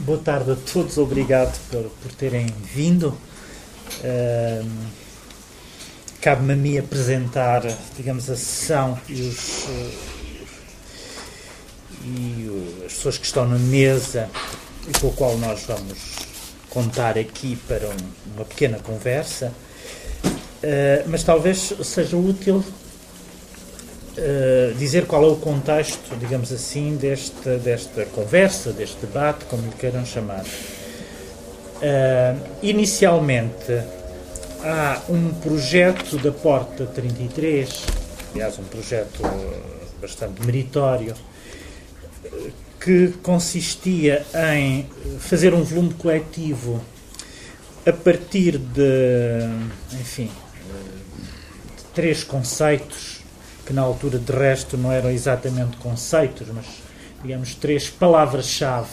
Boa tarde a todos, obrigado por, por terem vindo. Cabe-me a mim apresentar, digamos, a sessão e, os, uh, e o, as pessoas que estão na mesa e com o qual nós vamos contar aqui para um, uma pequena conversa. Uh, mas talvez seja útil uh, dizer qual é o contexto, digamos assim, desta, desta conversa, deste debate, como lhe queiram chamar. Uh, inicialmente, há um projeto da Porta 33, aliás, um projeto bastante meritório, que consistia em fazer um volume coletivo a partir de, enfim, de três conceitos que na altura de resto não eram exatamente conceitos, mas digamos três palavras-chave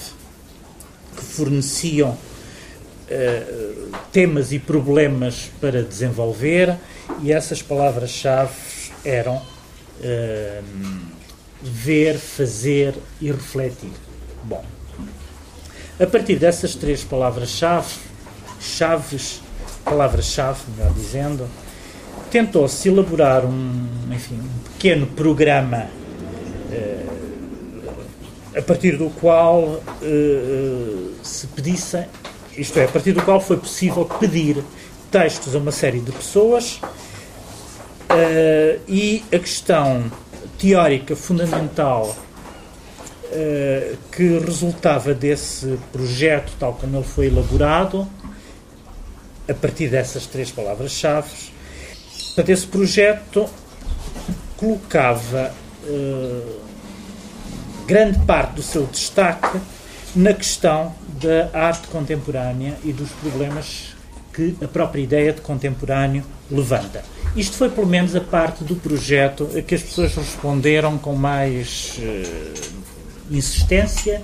que forneciam uh, temas e problemas para desenvolver e essas palavras-chave eram uh, ver, fazer e refletir. Bom, a partir dessas três palavras-chave, chaves, palavras-chave, melhor dizendo, tentou-se elaborar um, enfim, um pequeno programa eh, a partir do qual eh, se pedisse, isto é, a partir do qual foi possível pedir textos a uma série de pessoas eh, e a questão teórica fundamental que resultava desse projeto, tal como ele foi elaborado, a partir dessas três palavras-chave, Portanto, esse projeto colocava uh, grande parte do seu destaque na questão da arte contemporânea e dos problemas que a própria ideia de contemporâneo levanta. Isto foi, pelo menos, a parte do projeto a que as pessoas responderam com mais uh, insistência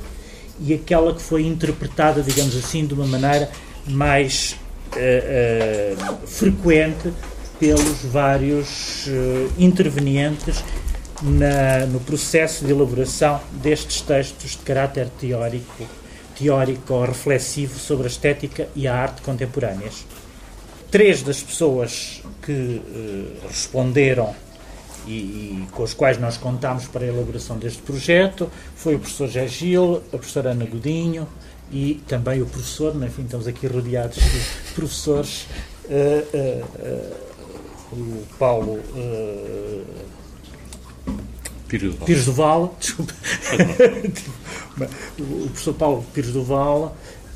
e aquela que foi interpretada, digamos assim, de uma maneira mais uh, frequente pelos vários uh, intervenientes na, no processo de elaboração destes textos de caráter teórico, teórico ou reflexivo sobre a estética e a arte contemporâneas. Três das pessoas que uh, responderam e, e, com os quais nós contámos para a elaboração deste projeto foi o professor José Gil, a professora Ana Godinho e também o professor, enfim, estamos aqui rodeados de professores uh, uh, o Paulo uh, Pires do Val, Pires do Val desculpa, o professor Paulo Pires do Val,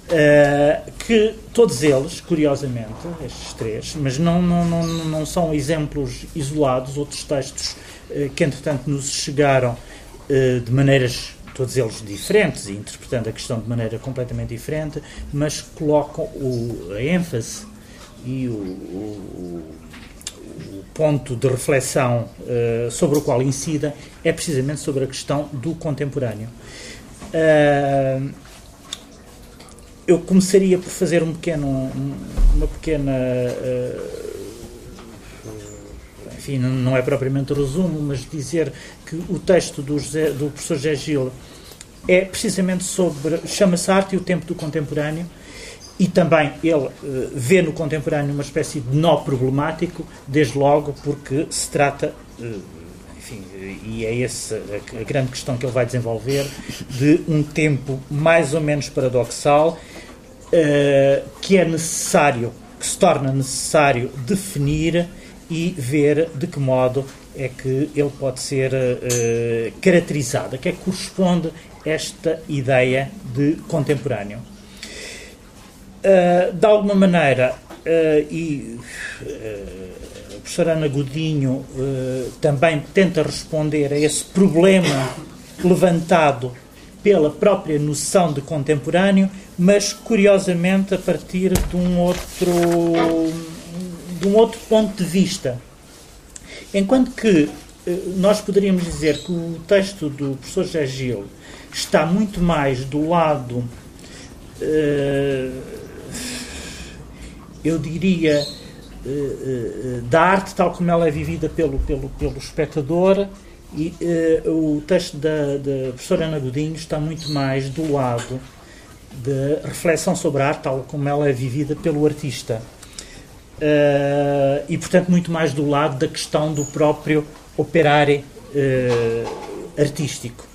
uh, que todos eles, curiosamente, estes três, mas não, não, não, não são exemplos isolados, outros textos uh, que entretanto nos chegaram de maneiras todos eles diferentes e interpretando a questão de maneira completamente diferente, mas colocam o, a ênfase e o, o, ponto de reflexão uh, sobre o qual incida é precisamente sobre a questão do contemporâneo. Uh, eu começaria por fazer um pequeno, uma pequena. Uh, enfim, não é propriamente resumo, mas dizer que o texto do, José, do professor José Gil é precisamente sobre. chama-se Arte e o Tempo do Contemporâneo e também ele uh, vê no contemporâneo uma espécie de nó problemático, desde logo porque se trata, uh, enfim, e é essa a, grande questão que ele vai desenvolver, de um tempo mais ou menos paradoxal uh, que é necessário, que se torna necessário definir e ver de que modo é que ele pode ser caracterizado, que é que corresponde esta ideia de contemporâneo. Uh, de alguma maneira, uh, e uh, a professora Ana Godinho também tenta responder a esse problema levantado pela própria noção de contemporâneo, mas curiosamente a partir de um outro, de um outro ponto de vista. Enquanto que nós poderíamos dizer que o texto do professor José Gil está muito mais do lado uh, eu diria, eh, eh, da arte tal como ela é vivida pelo, pelo, pelo espectador. E o texto da, da professora Ana Godinho está muito mais do lado de reflexão sobre a arte tal como ela é vivida pelo artista. E, portanto, muito mais do lado da questão do próprio operare artístico.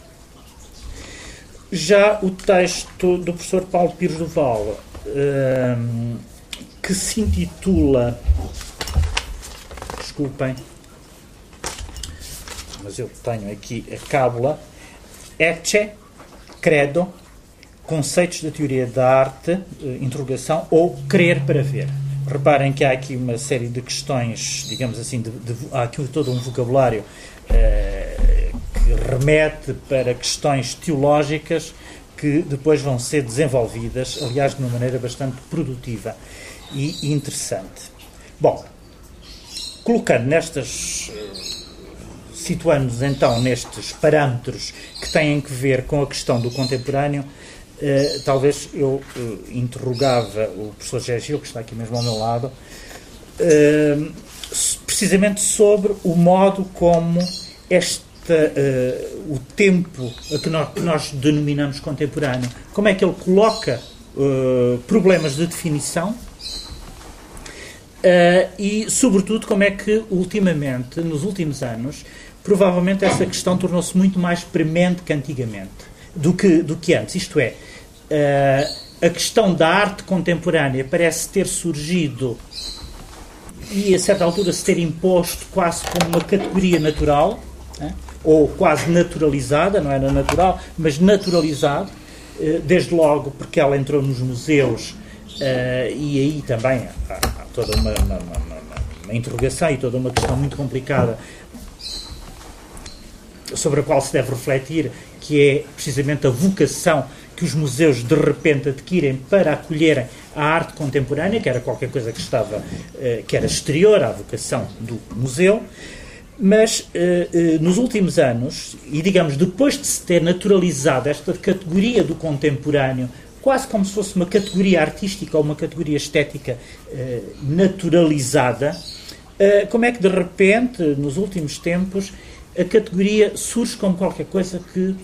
Já o texto do professor Paulo Pires Duval, que se intitula. Desculpem, mas eu tenho aqui a cábula. Ecce, credo, conceitos da teoria da arte, interrogação, ou crer para ver. Reparem que há aqui uma série de questões, digamos assim, de, de, há aqui todo um vocabulário eh, que remete para questões teológicas que depois vão ser desenvolvidas, aliás, de uma maneira bastante produtiva e interessante. Bom, colocando nestas. situando-nos então nestes parâmetros que têm que ver com a questão do contemporâneo, eh, talvez eu uh, interrogava o professor Gégio, que está aqui mesmo ao meu lado, uh, precisamente sobre o modo como esta, o tempo que nós, que nós, denominamos contemporâneo, como é que ele coloca problemas de definição e, sobretudo, como é que ultimamente, nos últimos anos, provavelmente essa questão tornou-se muito mais premente que antigamente do que, do que antes. Isto é, uh, a questão da arte contemporânea parece ter surgido e a certa altura se ter imposto quase como uma categoria natural, né? ou quase naturalizada, não era natural, mas naturalizado, uh, desde logo porque ela entrou nos museus uh, e aí também toda uma, uma, uma, uma interrogação e toda uma questão muito complicada sobre a qual se deve refletir, que é precisamente a vocação que os museus de repente adquirem para acolherem a arte contemporânea, que era qualquer coisa que estava, eh, que era exterior à vocação do museu, mas eh, eh, nos últimos anos, e digamos depois de se ter naturalizado esta categoria do contemporâneo, quase como se fosse uma categoria artística ou uma categoria estética naturalizada, como é que de repente, nos últimos tempos, a categoria surge como qualquer coisa que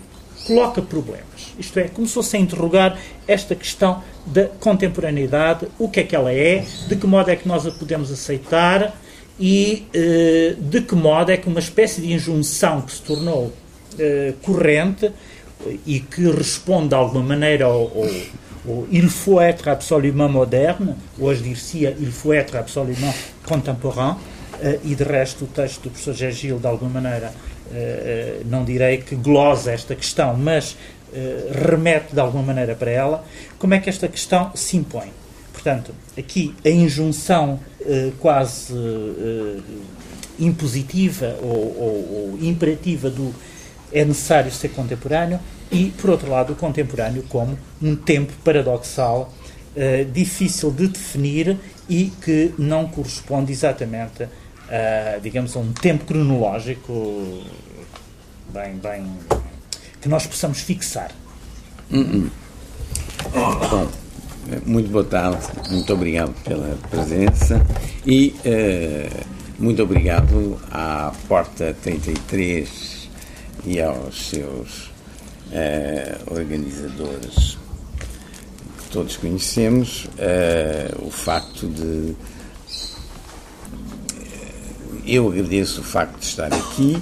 coloca problemas. Isto é, começou-se a interrogar esta questão da contemporaneidade, o que é que ela é, de que modo é que nós a podemos aceitar e eh, de que modo é que uma espécie de injunção que se tornou eh, corrente e que responde de alguma maneira ao, ao il faut être absolument moderne, hoje dir-se-ia il faut être absolument contemporain, eh, e de resto o texto do professor Gé Gil, de alguma maneira, não direi que glosa esta questão, mas eh, remete de alguma maneira para ela, como é que esta questão se impõe. Portanto, aqui a injunção uh, quase uh, impositiva ou, ou, ou, imperativa do é necessário ser contemporâneo e, por outro lado, o contemporâneo como um tempo paradoxal, difícil de definir e que não corresponde exatamente a, digamos, a um tempo cronológico bem, bem que nós possamos fixar. Uh -uh. Bom, muito boa tarde, muito obrigado pela presença e uh, muito obrigado à Porta 33 e aos seus uh, organizadores que todos conhecemos, uh, o facto de. Eu agradeço o facto de estar aqui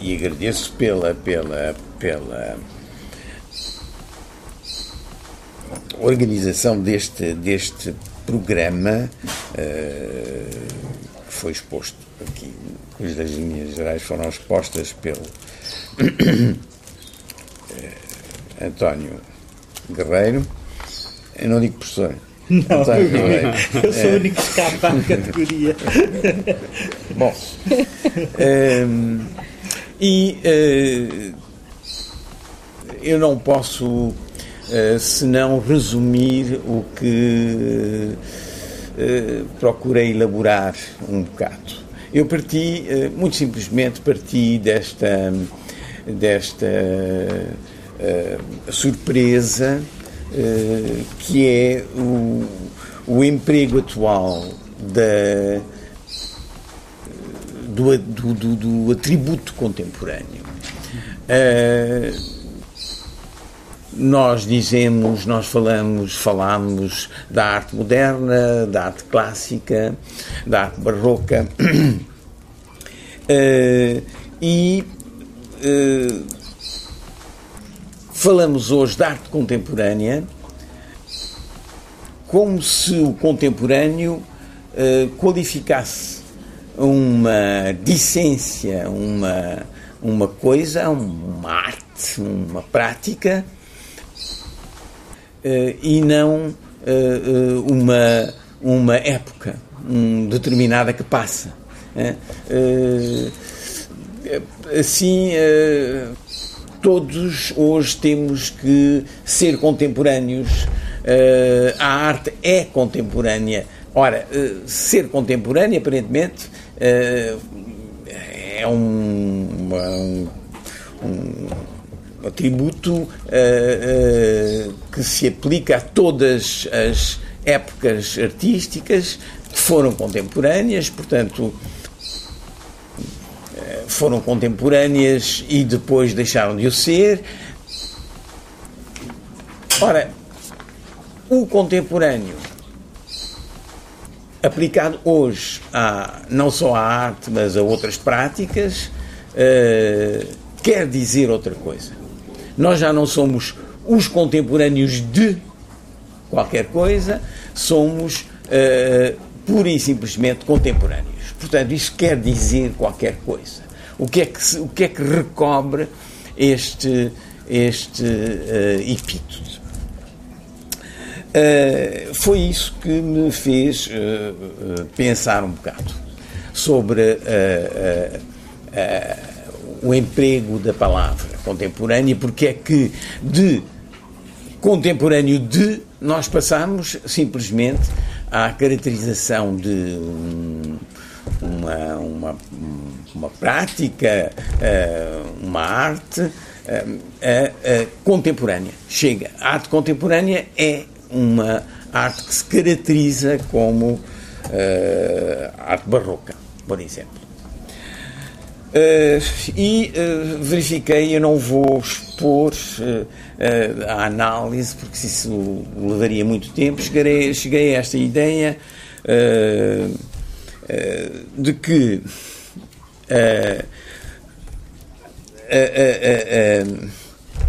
e agradeço pela, pela, pela organização deste, deste programa que foi exposto aqui, cujas linhas gerais foram expostas pelo António Guerreiro. Eu não digo professor. Não, António Guerreiro. eu sou o único que escapa à categoria. Bom. Um, e uh, eu não posso uh, senão resumir o que uh, procurei elaborar um bocado. Eu parti, muito simplesmente, parti desta, desta surpresa que é o, o emprego atual da do, do, do, do atributo contemporâneo. Uh, nós dizemos, nós falamos, falamos da arte moderna, da arte clássica, da arte barroca. Uh, e uh, falamos hoje da arte contemporânea como se o contemporâneo uh, qualificasse uma decência, uma, uma coisa, uma arte, uma prática, uh, e não uh, uma, uma época um, determinada que passa. Assim, todos hoje temos que ser contemporâneos Uh, a arte é contemporânea. Ora, uh, ser contemporânea, aparentemente, uh, é um, um, um atributo que se aplica a todas as épocas artísticas que foram contemporâneas, portanto, foram contemporâneas e depois deixaram de o ser. Ora, o contemporâneo, aplicado hoje a, não só à arte, mas a outras práticas, uh, quer dizer outra coisa. Nós já não somos os contemporâneos de qualquer coisa, somos uh, pura e simplesmente contemporâneos. Portanto, isso quer dizer qualquer coisa. O que é que, o que, é que recobre este, este uh, epíteto? Uh, foi isso que me fez uh, pensar um bocado sobre o emprego da palavra contemporânea, porque é que de contemporâneo de nós passamos simplesmente à caracterização de um, uma, uma, uma prática, uma arte contemporânea. Chega. A arte contemporânea é uma arte que se caracteriza como arte barroca, por exemplo. Uh, e uh, verifiquei, eu não vou expor a análise, porque isso levaria muito tempo, cheguei, cheguei a esta ideia de que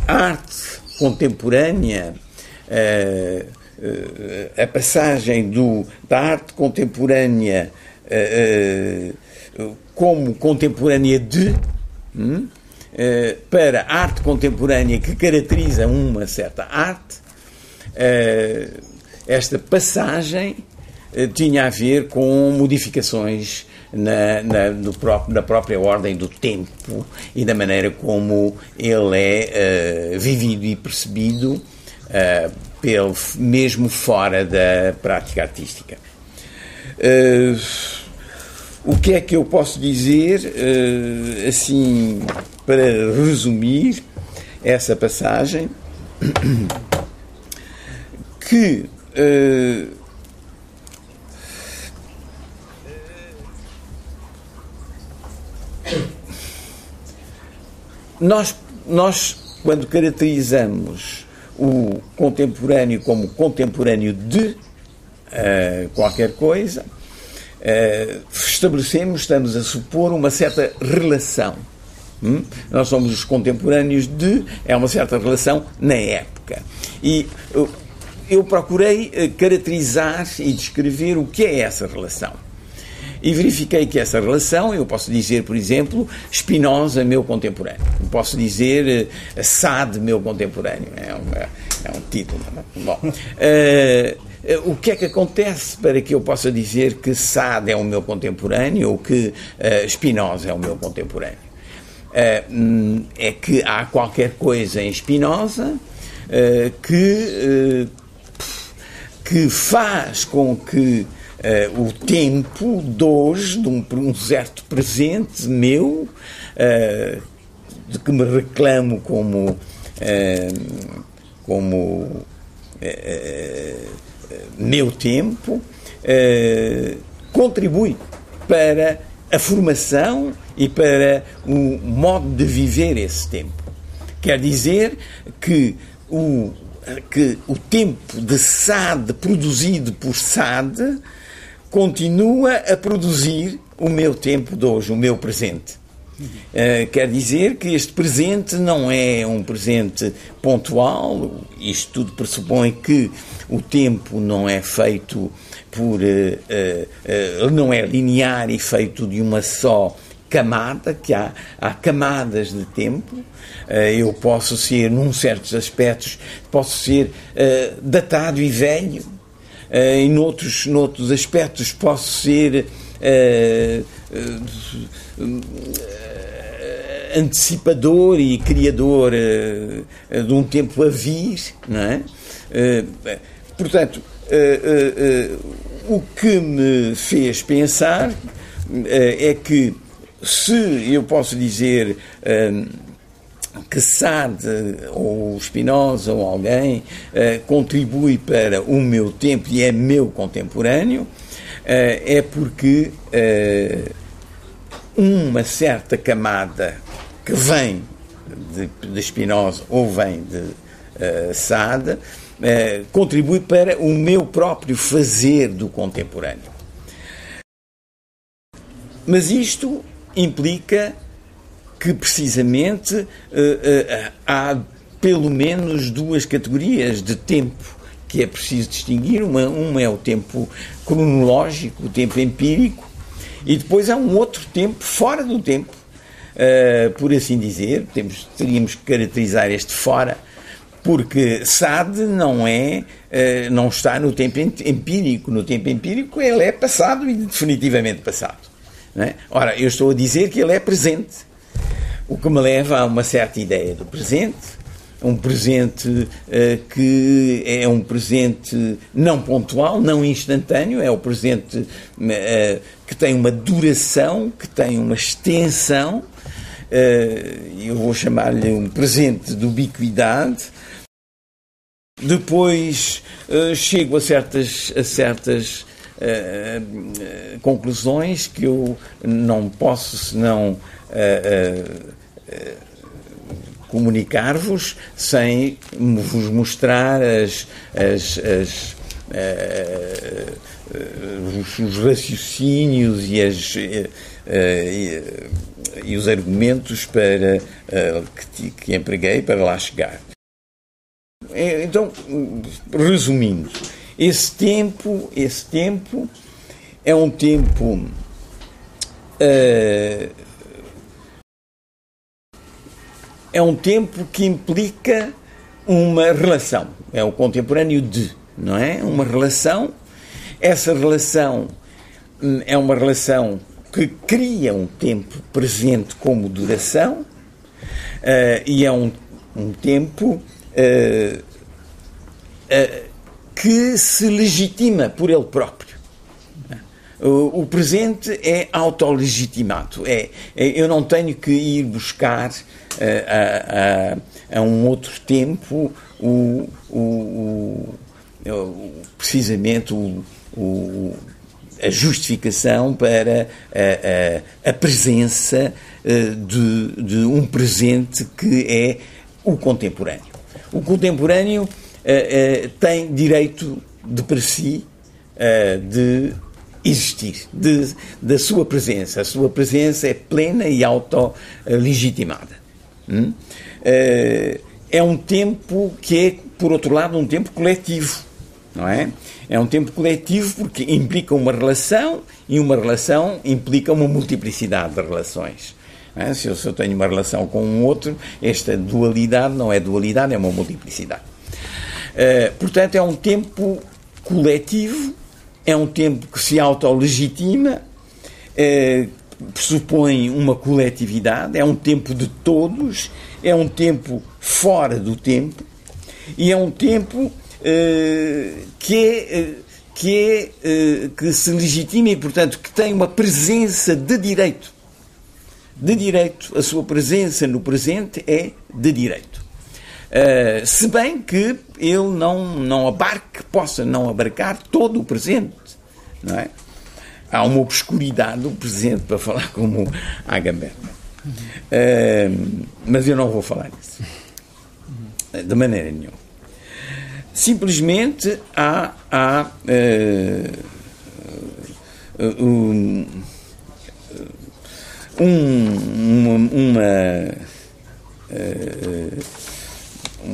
a arte contemporânea a passagem do, da arte contemporânea como contemporânea de hum, para a arte contemporânea que caracteriza uma certa arte, esta passagem tinha a ver com modificações na, na, próprio, na, própria ordem do tempo e da maneira como ele é uh, vivido e percebido uh, pelo, mesmo fora da prática artística. Uh, o que é que eu posso dizer, assim, para resumir essa passagem? Que nós, nós, quando caracterizamos o contemporâneo como contemporâneo de uh, qualquer coisa, uh, estabelecemos, estamos a supor uma certa relação. Hum? Nós somos os contemporâneos de, é uma certa relação na época. E eu, procurei uh, caracterizar e descrever o que é essa relação e verifiquei que essa relação, eu posso dizer, por exemplo, Spinoza, meu contemporâneo. Eu posso dizer uh, Sade, meu contemporâneo. É um, é um título. É? Bom, uh, o que é que acontece para que eu possa dizer que Sade é o meu contemporâneo ou que Spinoza é o meu contemporâneo? Uh, é que há qualquer coisa em Spinoza que, que faz com que o tempo de hoje, de um, um certo presente meu, uh, de que me reclamo como, uh, como meu tempo, contribui para a formação e para o modo de viver esse tempo. Quer dizer que o, que o tempo de SAD produzido por SAD continua a produzir o meu tempo de hoje, o meu presente. Uh, quer dizer que este presente não é um presente pontual, isto tudo pressupõe que o tempo não é feito por. Uh, uh, não é linear e feito de uma só camada, que há, há camadas de tempo. eu posso ser, num certos aspectos, posso ser datado e velho, em outros, aspectos posso ser uh, uh, antecipador e criador de um tempo a vir, não é? portanto, o que me fez pensar é que se eu posso dizer que Sade ou Spinoza ou alguém uh, contribui para o meu tempo e é meu contemporâneo, uh, é porque uh, uma certa camada que vem de, de Spinoza ou vem de Sade contribui para o meu próprio fazer do contemporâneo. Mas isto implica que precisamente eh, eh, há pelo menos duas categorias de tempo que é preciso distinguir. Uma, uma é o tempo cronológico, o tempo empírico, e depois há um outro tempo fora do tempo, uh, por assim dizer. Temos, teríamos que caracterizar este fora, porque Sade não é, uh, não está no tempo empírico. No tempo empírico ele é passado e definitivamente passado. É? Ora, eu estou a dizer que ele é presente. O que me leva a uma certa ideia do presente, um presente uh, que é um presente não pontual, não instantâneo, é o presente uh, que tem uma duração, que tem uma extensão. Uh, eu vou chamar-lhe um presente de ubiquidade. Depois chego a certas, a certas conclusões que eu não posso senão comunicar-vos sem vos mostrar as, as, as uh, os, os, raciocínios e, as, uh, e, os argumentos para, que, que empreguei para lá chegar. Então, resumindo, esse tempo, esse tempo é um tempo uh, é um tempo que implica uma relação. É o contemporâneo de, não é? Uma relação. Essa relação hum, é uma relação que cria um tempo presente como duração uh, e é um, um tempo uh, uh, que se legitima por ele próprio. O, presente é autolegitimado. É, é, eu não tenho que ir buscar a, a, a um outro tempo o, o, o precisamente o, a justificação para a, a, presença eh, de, de, um presente que é o contemporâneo. O contemporâneo tem direito de para si uh, de existir, de, da sua presença. A sua presença é plena e auto-legitimada. Hum? Eh, é um tempo que é, por outro lado, um tempo coletivo, não é? É um tempo coletivo porque implica uma relação e uma relação implica uma multiplicidade de relações. É? Se, eu, se eu tenho uma relação com um outro, esta dualidade não é dualidade, é uma multiplicidade. Uh, portanto, é um tempo coletivo, é um tempo que se autolegitima, uh, pressupõe uma coletividade, é um tempo de todos, é um tempo fora do tempo e é um tempo uh, que é. Que, é, que se legitima e, portanto, que tem uma presença de direito. De direito. A sua presença no presente é de direito. Uh, se bem que ele não, não abarque, possa não abarcar todo o presente. Não é? há uma obscuridade do presente, para falar como Agamemnon. Uh, mas eu não vou falar disso. De maneira nenhuma. Simplesmente há, há uh, um, uma, uma uh,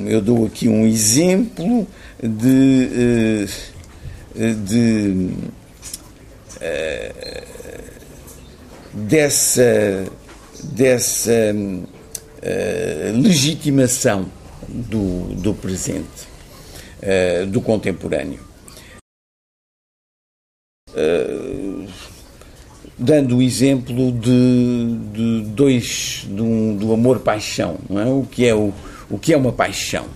eu dou aqui um exemplo de, de dessa, dessa uh, legitimação do, do presente, do contemporâneo. Dando o exemplo de, de dois um, do amor-paixão, é? o que é o, o que é uma paixão?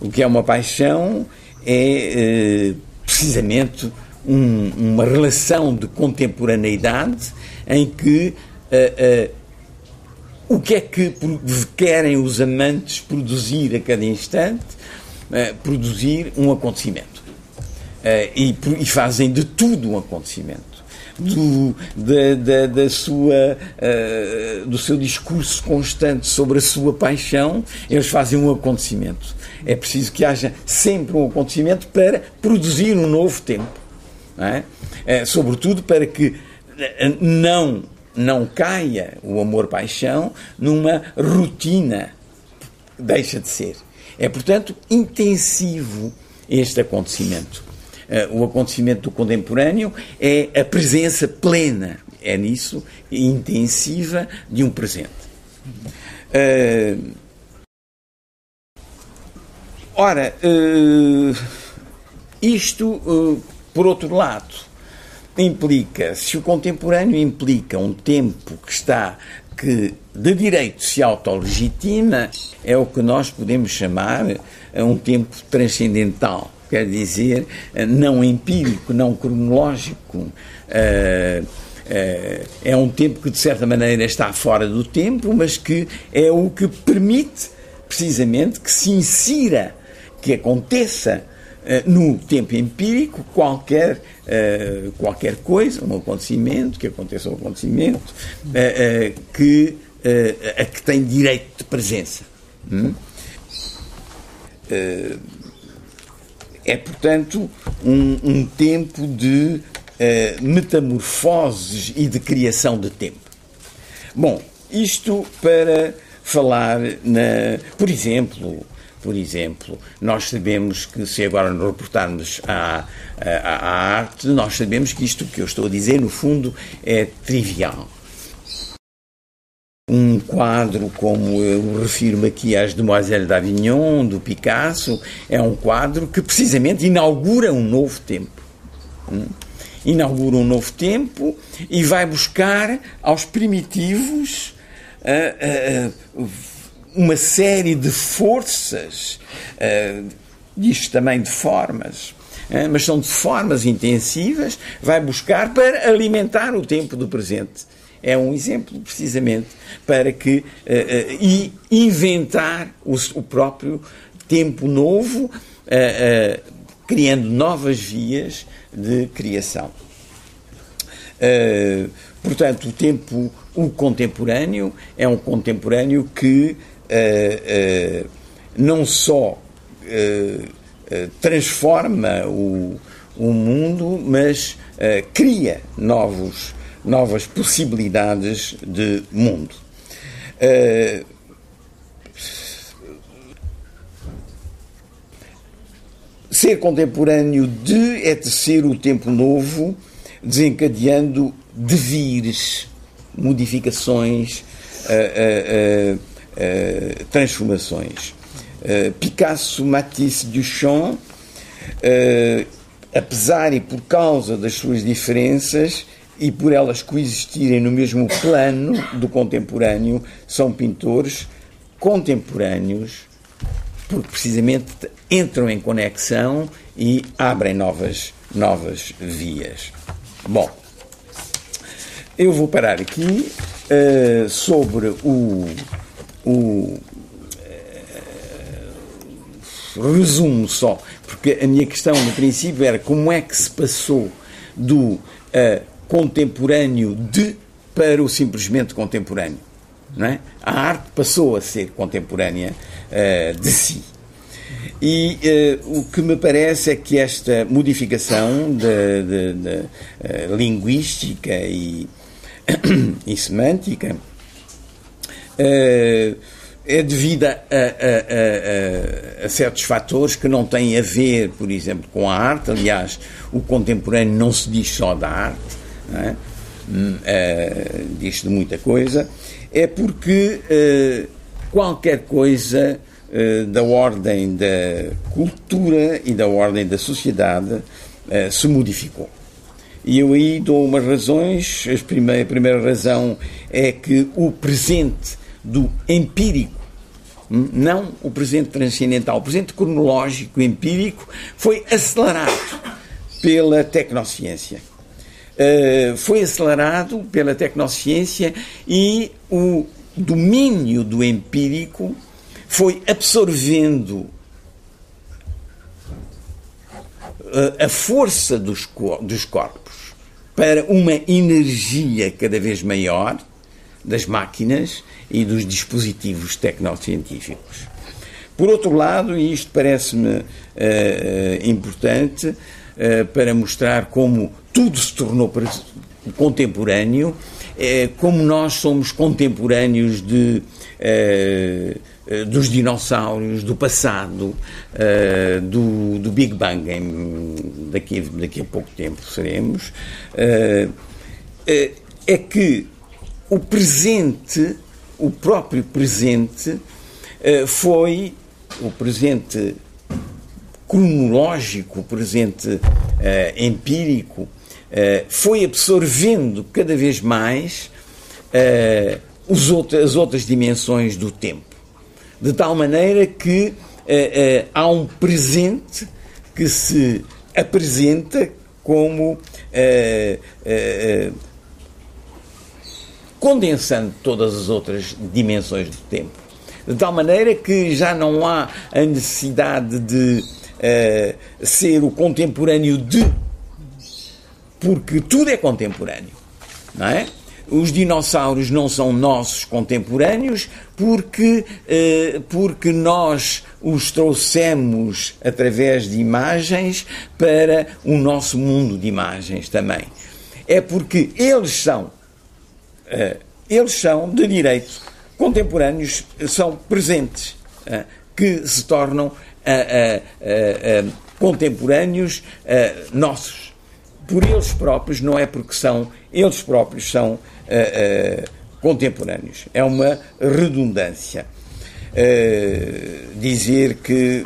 O que é uma paixão é precisamente um, uma relação de contemporaneidade em que uh, uh, o que é que querem os amantes produzir a cada instante? Produzir um acontecimento. E, e, fazem de tudo um acontecimento. Do, da, da, da sua, do seu discurso constante sobre a sua paixão, eles fazem um acontecimento. É preciso que haja sempre um acontecimento para produzir um novo tempo é? É, sobretudo para que eh, não, não caia o amor-paixão numa rotina. Deixa de ser. É, portanto, intensivo este acontecimento. Uh, o acontecimento do contemporâneo é a presença plena, é nisso, intensiva de um presente. Uh, ora, uh, isto por outro lado, implica, se o contemporâneo implica um tempo que está que de direito se autolegitima, é o que nós podemos chamar um tempo transcendental, quer dizer, não empírico, não cronológico. Eh, eh, é um tempo que, de certa maneira, está fora do tempo, mas que é o que permite, precisamente, que se insira, que aconteça eh, no tempo empírico, qualquer, uh, qualquer coisa, um acontecimento, que aconteça um acontecimento, uh, que, a que tem direito de presença. Hum? É, portanto, um, um tempo de metamorfoses e de criação de tempo. Bom, isto para falar, na, por exemplo, por exemplo, nós sabemos que, se agora nos reportarmos à, à, à arte, nós sabemos que isto que eu estou a dizer, no fundo, é trivial. Um quadro como eu refiro-me aqui às Demoiselles d'Avignon, do Picasso, é um quadro que precisamente inaugura um novo tempo. Hum? Inaugura um novo tempo e vai buscar aos primitivos uh, uh, uh, uma série de forças, diz também de formas, mas são de formas intensivas, vai buscar para alimentar o tempo do presente. É um exemplo, precisamente, para que. Uh, e inventar o, o, próprio tempo novo, criando novas vias de criação. portanto, o tempo, o contemporâneo, é um contemporâneo que uh, não só uh, transforma o, o mundo, mas cria novos, novas possibilidades de mundo. ser contemporâneo de é tecer o tempo novo, desencadeando devires, modificações, uh, uh, uh, uh, transformações. Uh, Picasso, Matisse, Duchamp, uh, apesar e por causa das suas diferenças e por elas coexistirem no mesmo plano do contemporâneo, são pintores contemporâneos, porque precisamente entram em conexão e abrem novas, novas vias. Bom, eu vou parar aqui uh, sobre o o eh, resumo só, porque a minha questão no princípio era como é que se passou do uh, contemporâneo de para o simplesmente contemporâneo. Não é? A arte passou a ser contemporânea uh, de si. E uh, o que me parece é que esta modificação de, de, de uh, linguística e, e semântica é devida a, a, a, a, certos fatores que não têm a ver, por exemplo, com a arte. Aliás, o contemporâneo não se diz só da arte, é? uh, diz de muita coisa. É porque uh, qualquer coisa uh, da ordem da cultura e da ordem da sociedade se modificou. E eu aí dou umas razões. A primeira, a primeira razão é que o presente do empírico, hum, não o presente transcendental, o presente cronológico empírico, foi acelerado pela tecnociência. Uh, foi acelerado pela tecnociência e o domínio do empírico foi absorvendo uh, a força dos, dos corpos para uma energia cada vez maior das máquinas e dos dispositivos tecnocientíficos. Por outro lado, e isto parece-me uh, importante uh, para mostrar como tudo se tornou contemporâneo, uh, como nós somos contemporâneos de, dos dinossauros, do passado, do, do, Big Bang, daqui, daqui a pouco tempo seremos, é que o presente o próprio presente eh, foi o presente cronológico, o presente eh, empírico, eh, foi absorvendo cada vez mais os as outras dimensões do tempo. De tal maneira que há um presente que se apresenta como condensando todas as outras dimensões do tempo. De tal maneira que já não há a necessidade de uh, ser o contemporâneo de, porque tudo é contemporâneo, não é? Os dinossauros não são nossos contemporâneos porque, uh, porque nós os trouxemos através de imagens para o nosso mundo de imagens também. É porque eles são eh, eles são de direito contemporâneos, são presentes, eh, que se tornam eh, contemporâneos nossos. Por eles próprios, não é porque são, eles próprios são contemporâneos. É uma redundância. dizer que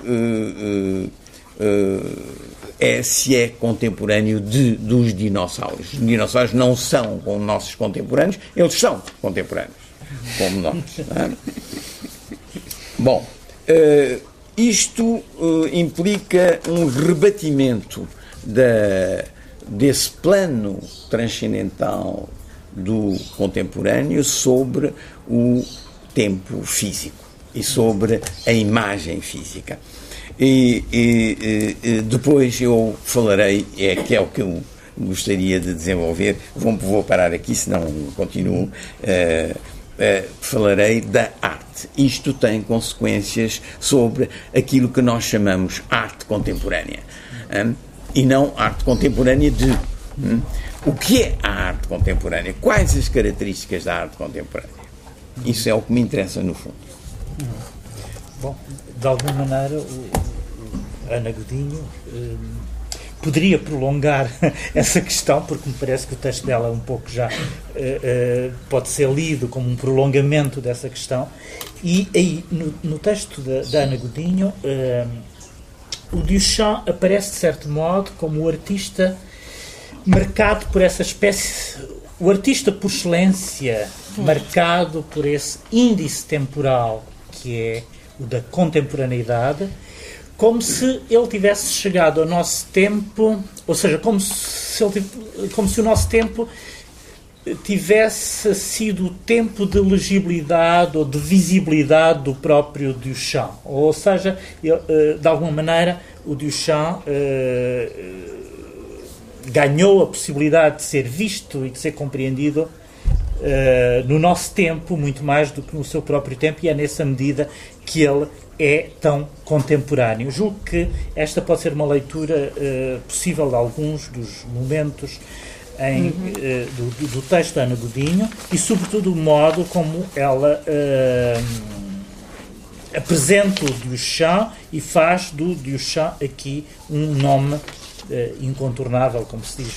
é se é contemporâneo de, dos dinossauros. Os dinossauros não são como nossos contemporâneos, eles são contemporâneos, como nós. É? Bom, uh, isto uh, implica um rebatimento da, desse plano transcendental do contemporâneo sobre o tempo físico e sobre a imagem física. E, e, e, depois eu falarei, é, que é o que eu gostaria de desenvolver, vou, vou parar aqui, senão continuo. Uh, uh, falarei da arte. Isto tem consequências sobre aquilo que nós chamamos arte contemporânea. Um, e não arte contemporânea de. Um, o que é a arte contemporânea? Quais as características da arte contemporânea? Isso é o que me interessa no fundo. Bom, de alguma maneira, Ana Godinho um, poderia prolongar essa questão, porque me parece que o texto dela um pouco já uh, uh, pode ser lido como um prolongamento dessa questão. E aí, no, texto da, Ana Godinho, uh, o Duchamp aparece, de certo modo, como o artista marcado por essa espécie. O artista por excelência, marcado por esse índice temporal que é o da contemporaneidade, como se ele tivesse chegado ao nosso tempo, ou seja, como se, ele, como se o nosso tempo tivesse sido o tempo de legibilidade ou de visibilidade do próprio Duchamp. Ou seja, eh, de alguma maneira, o Duchamp eh, ganhou a possibilidade de ser visto e de ser compreendido no nosso tempo, muito mais do que no seu próprio tempo, e é nessa medida que ele é tão contemporâneo. Julgo que esta pode ser uma leitura possível de alguns dos momentos em, uhum. uh, do, do, texto da Ana Godinho e, sobretudo, o modo como ela uh, apresenta o Duchamp e faz do Duchamp aqui um nome incontornável, como se diz,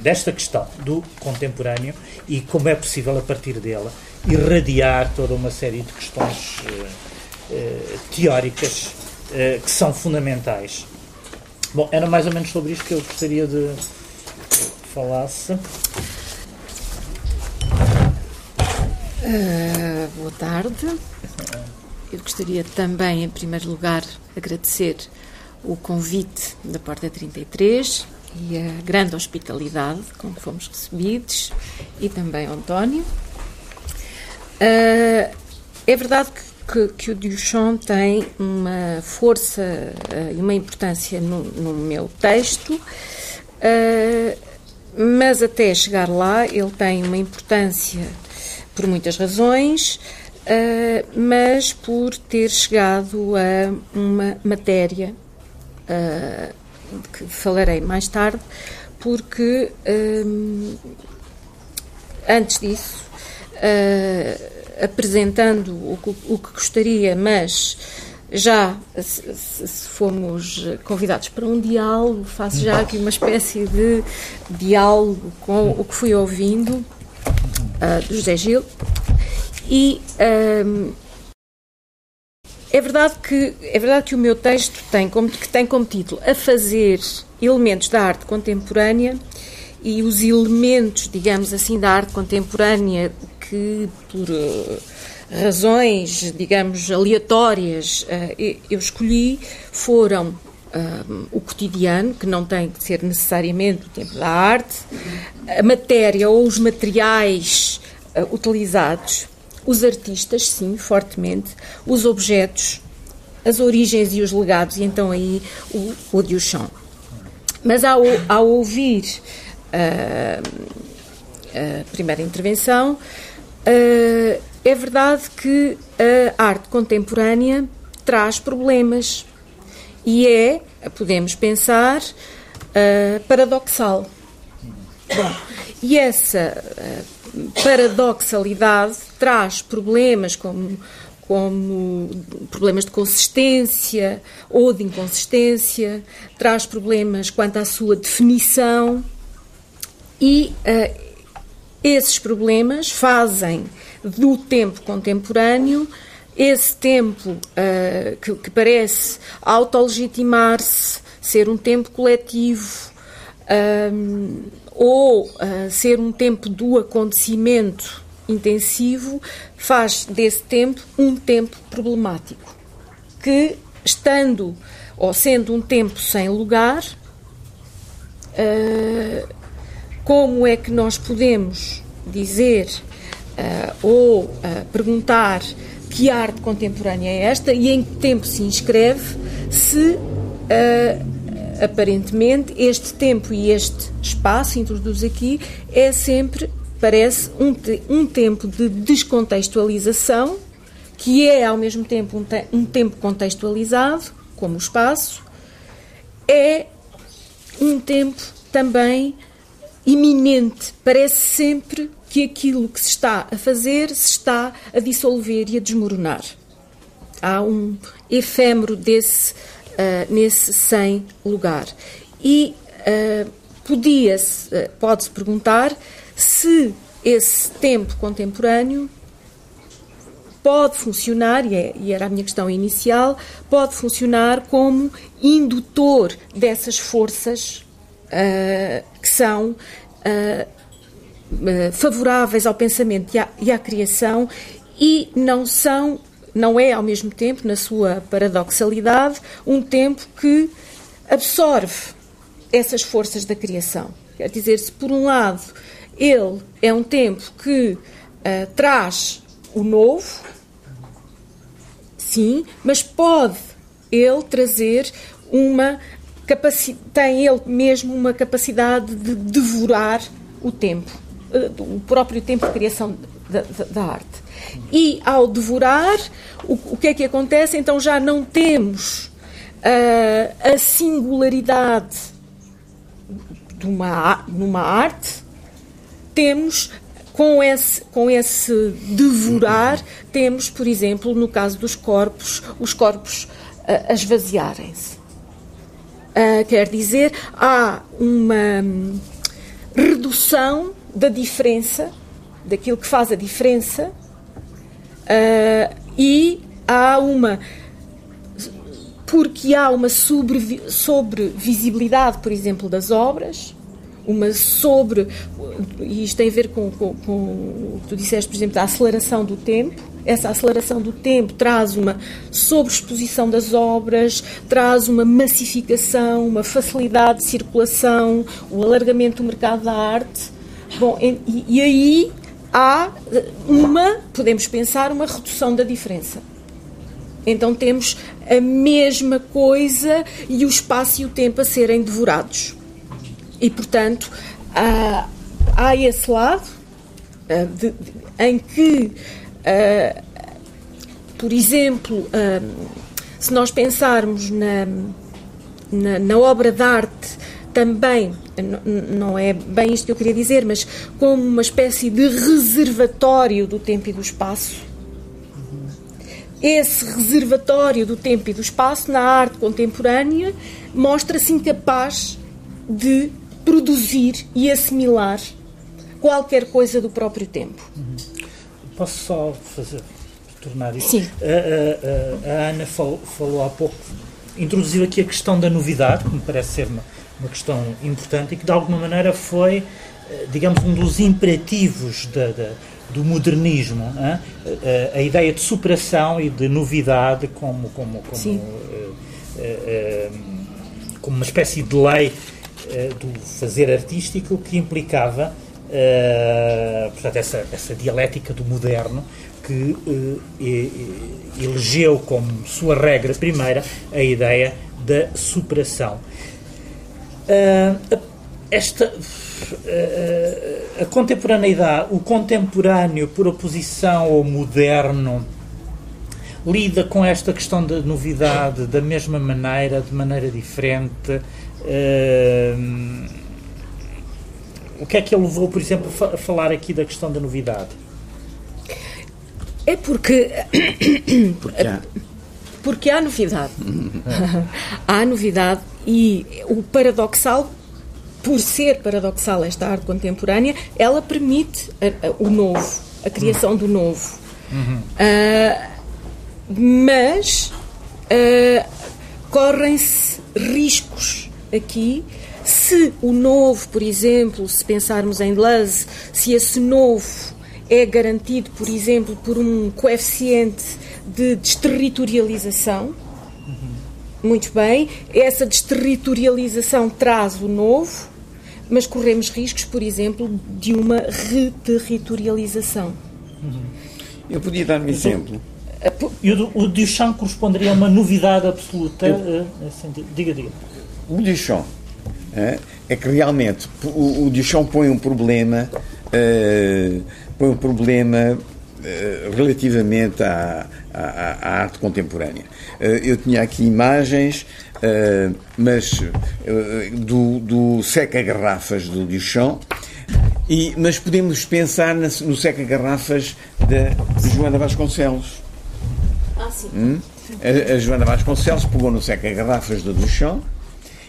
desta questão do contemporâneo e como é possível, a partir dela, irradiar toda uma série de questões teóricas uh, que são fundamentais. Bom, era mais ou menos sobre isto que eu gostaria de falasse. Uh, boa tarde. Eu gostaria também, em primeiro lugar, agradecer o convite da Porta 33 e a grande hospitalidade com que fomos recebidos e também ao António. Uh, é verdade que que, que o Duchamp tem uma força uh, e uma importância no, no meu texto, uh, mas até chegar lá ele tem uma importância por muitas razões, uh, mas por ter chegado a uma matéria de que falarei mais tarde, porque antes disso. Apresentando o que gostaria, mas já se, fomos convidados para um diálogo, faço já aqui uma espécie de diálogo com o que fui ouvindo uh, do José Gil. E é verdade que é verdade que o meu texto tem como que tem como título a fazer elementos da arte contemporânea e os elementos, digamos assim, da arte contemporânea que por uh, razões, digamos, aleatórias uh, eu escolhi foram uh, o cotidiano, que não tem que ser necessariamente o tempo da arte, a matéria ou os materiais utilizados, os artistas, sim, fortemente, os objetos, as origens e os legados, e então aí o, o Duchamp. Mas ao, ao ouvir a primeira intervenção, Uh, é verdade que a arte contemporânea traz problemas e é, podemos pensar, uh, paradoxal. Bom, e essa uh, paradoxalidade traz problemas como, como problemas de consistência ou de inconsistência, traz problemas quanto à sua definição e uh, esses problemas fazem do tempo contemporâneo esse tempo uh, que, que, parece autolegitimar-se, ser um tempo coletivo um, ou uh, ser um tempo do acontecimento intensivo, faz desse tempo um tempo problemático, que estando ou sendo um tempo sem lugar, uh, como é que nós podemos dizer ou uh, perguntar que arte contemporânea é esta e em que tempo se inscreve, se uh, aparentemente este tempo e este espaço, introduz aqui, é sempre, parece, um, te um tempo de descontextualização, que é ao mesmo tempo um, te um tempo contextualizado, como o espaço, é um tempo também iminente. Parece sempre que aquilo que se está a fazer se está a dissolver e a desmoronar. Há um efêmero desse, uh, nesse sem lugar. E uh, podia-se, uh, pode-se perguntar se esse tempo contemporâneo pode funcionar, e, é, e, era a minha questão inicial, pode funcionar como indutor dessas forças uh, que são uh, favoráveis ao pensamento e à, e à criação e não são não é ao mesmo tempo, na sua paradoxalidade, um tempo que absorve essas forças da criação. Quer dizer, se por um lado ele é um tempo que uh, traz o novo, sim, mas pode ele trazer uma tem ele mesmo uma capacidade de devorar o tempo. O próprio tempo de criação da, da, da arte. E ao devorar, o, o, que é que acontece? Então já não temos uh, a singularidade de uma, numa arte, temos com esse, com esse devorar, temos, por exemplo, no caso dos corpos, os corpos uh, a esvaziarem-se. Uh, quer dizer, há uma redução da diferença, daquilo que faz a diferença, uh, e há uma. Porque há uma sobrevisibilidade, por exemplo, das obras, uma sobre. E isto tem a ver com, com, com o que tu disseste, por exemplo, da aceleração do tempo. Essa aceleração do tempo traz uma sobreexposição das obras, traz uma massificação, uma facilidade de circulação, o alargamento do mercado da arte. Bom, e, e aí há uma, podemos pensar, uma redução da diferença. Então temos a mesma coisa e o espaço e o tempo a serem devorados. E, portanto, há, há esse lado uh, de, de, em que, uh, por exemplo, uh, se nós pensarmos na, na, na, obra de arte também, não é bem isto que eu queria dizer, mas como uma espécie de reservatório do tempo e do espaço, esse reservatório do tempo e do espaço na arte contemporânea mostra-se incapaz de produzir e assimilar qualquer coisa do próprio tempo. Uhum. Posso só fazer, tornar isso? Sim. A, a, a Ana falou, falou, há pouco, introduziu aqui a questão da novidade, que me parece ser uma, uma questão importante e que de alguma maneira foi, eh, digamos, um dos imperativos da, da do modernismo, a, a, ideia de superação e de novidade como, como, como, uh, uh, como uma espécie de lei do fazer artístico que implicava portanto, essa, essa dialética do moderno que elegeu como sua regra primeira a ideia da superação. Esta a contemporaneidade, o contemporâneo por oposição ao moderno lida com esta questão da novidade da mesma maneira, de maneira diferente. Uh, o que é que ele levou, por exemplo, a falar aqui da questão da novidade? É porque. Porque há, porque há novidade. há novidade e o paradoxal por ser paradoxal esta arte contemporânea, ela permite a, a, o novo, a criação do novo. Uhum. Uh, mas uh, correm-se riscos aqui se o novo, por exemplo, se pensarmos em Deleuze, se esse novo é garantido, por exemplo, por um coeficiente de desterritorialização, muito bem, essa desterritorialização traz o novo, mas corremos riscos, por exemplo, de uma reterritorialização. Eu podia dar um exemplo. E o, Duchamp corresponderia a uma novidade absoluta? Eu, uh, diga, diga. O Duchamp é, é que realmente o, o Duchamp põe um problema, uh, põe um problema uh, relativamente à, à, à, arte contemporânea. Eh, eu tinha aqui imagens, eh, mas eh, do, do seca-garrafas do Duchamp, e, mas podemos pensar no seca-garrafas de Joana Vasconcelos. Ah, sim. Hum? A, a, Joana Vasconcelos pegou no seca-garrafas do Duchamp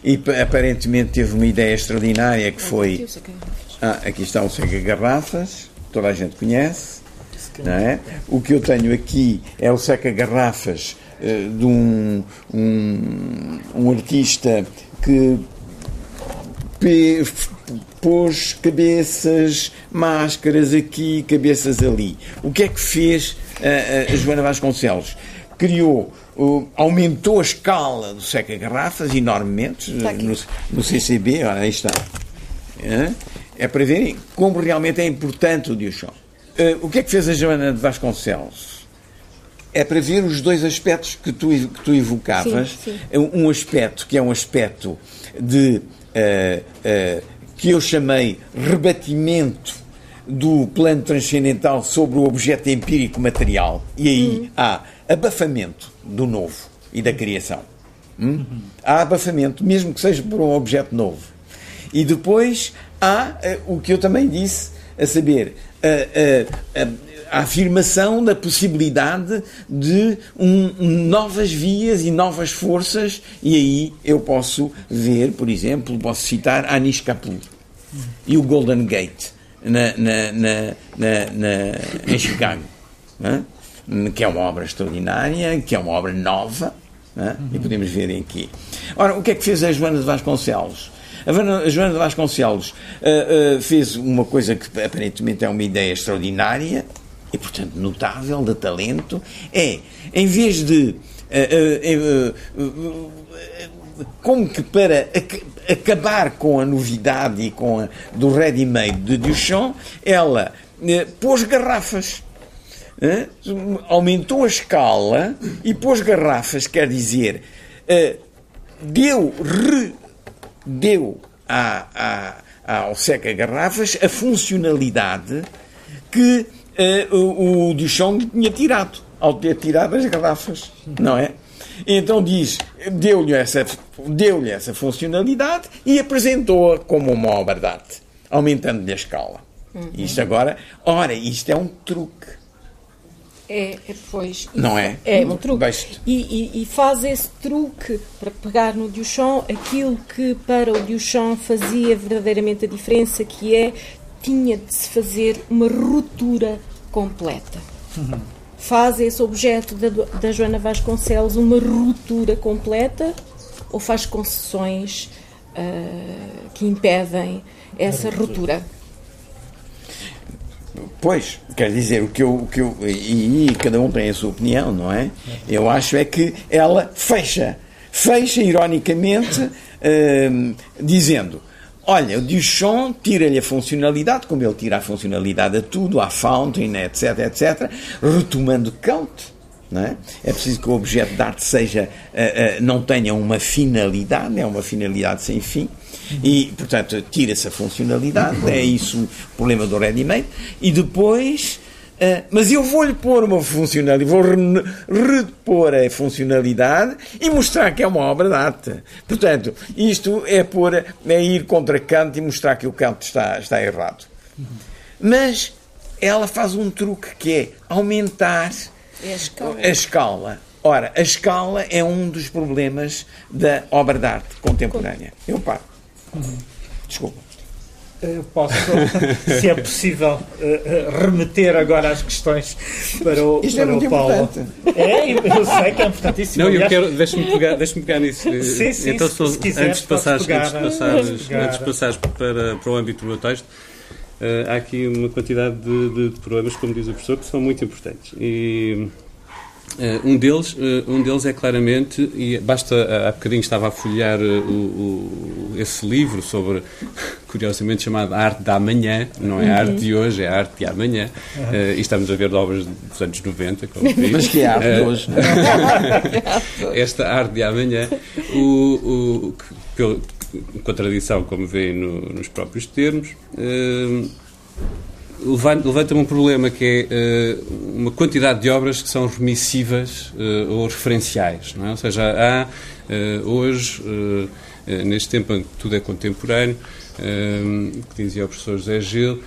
e aparentemente teve uma ideia extraordinária que foi. Ah, aqui está o seca-garrafas, toda a gente conhece. É? O que eu tenho aqui é o seca-garrafas uh, de um, um, um artista que pôs cabeças, máscaras aqui, cabeças ali. O que é que fez a, a Joana Vasconcelos? Criou, uh, aumentou a escala do seca-garrafas enormemente no, no, CCB, olha, aí está. É, é para verem como realmente é importante o Duchamp. Uh, o que é que fez a Joana de Vasconcelos? É para ver os dois aspectos que tu, que tu evocavas. Sim, sim. Um aspecto que é um aspecto de uh, uh, que eu chamei rebatimento do plano transcendental sobre o objeto empírico material. E aí hum. há abafamento do novo e da criação. Hum? Há abafamento, mesmo que seja por um objeto novo. E depois há uh, o que eu também disse, a saber, uh, uh, a afirmação da possibilidade de um, novas vias e novas forças, e aí eu posso ver, por exemplo, posso citar Anish Kapoor e o Golden Gate na, na, na, na em Chicago, né? que é uma obra extraordinária, que é uma obra nova, né? e podemos ver aqui. Ora, o que é que fez a Joana de Vasconcelos? A Joana de Vasconcelos uh, uh, fez uma coisa que aparentemente é uma ideia extraordinária, e, portanto, notável, de talento, é, em vez de. Uh, como que para ac acabar com a novidade e com a, do ready-made de Duchamp, ela pôs garrafas. Aumentou a escala e pôs garrafas, quer dizer, deu, re, deu a, a, ao seca garrafas a funcionalidade que uh, o, o Duchamp tinha tirado, ao ter tirado as garrafas, não é? Então diz, deu-lhe essa, deu essa funcionalidade e apresentou-a como uma obra de arte, aumentando-lhe a escala. Uhum. Isto agora, ora, isto é um truque. É, é pois. Não é? É um truque. E, e, e, faz esse truque para pegar no Duchamp aquilo que para o Duchamp fazia verdadeiramente a diferença, que é tinha de se fazer uma ruptura completa. Uhum. Faz esse objeto da, da Joana Vasconcelos uma ruptura completa ou faz concessões uh, que impedem essa ruptura? Pois, quer dizer, o que eu. O que eu e, e, cada um tem a sua opinião, não é? Eu acho é que ela fecha. Fecha, ironicamente, uh, dizendo Olha, o Duchamp tira-lhe a funcionalidade, como ele tira a funcionalidade a tudo, à Fountain, etc, etc, retomando Kant. Não é? é preciso que o objeto de arte seja, uh, uh, não tenha uma finalidade, é uma finalidade sem fim, e, portanto, tira-se a funcionalidade, é isso o problema do ready-made, e depois Uh, mas eu vou-lhe pôr uma funcionalidade, vou repor a funcionalidade e mostrar que é uma obra de arte. Portanto, isto é, pôr, é ir contra Kant e mostrar que o Kant está, está errado. Mas ela faz um truque que é aumentar é a, escala. a escala. Ora, a escala é um dos problemas da obra de arte contemporânea. Eu paro. Desculpa. Eu posso, se é possível, eh, eh, remeter agora as questões para o, Isto é para é o Paulo. Importante. É, eu sei que é importantíssimo. Não, eu quero, deixa-me pegar, deixa pegar nisso. Sim, sim, então, se, se quiseres, antes de passares, pegar, antes de passares, antes de passares para, para o âmbito do meu texto, uh, há aqui uma quantidade de, de, de, problemas, como diz o professor, que são muito importantes. E um, deles, uh, um deles é claramente, e basta, há bocadinho estava a folhear o, o, esse livro sobre, curiosamente chamado Arte da Amanhã, não é a arte de hoje, é a arte de amanhã, uhum. e estamos a ver obras dos anos 90, como Mas que é a arte de hoje. Esta arte de amanhã, o, o, que, contradição, como vêem no, nos próprios termos, levanta-me um problema que é uh, uma quantidade de obras que são remissivas uh, ou referenciais. É? Ou seja, há uh, hoje, neste tempo em que tudo é contemporâneo, que dizia o professor José Gil,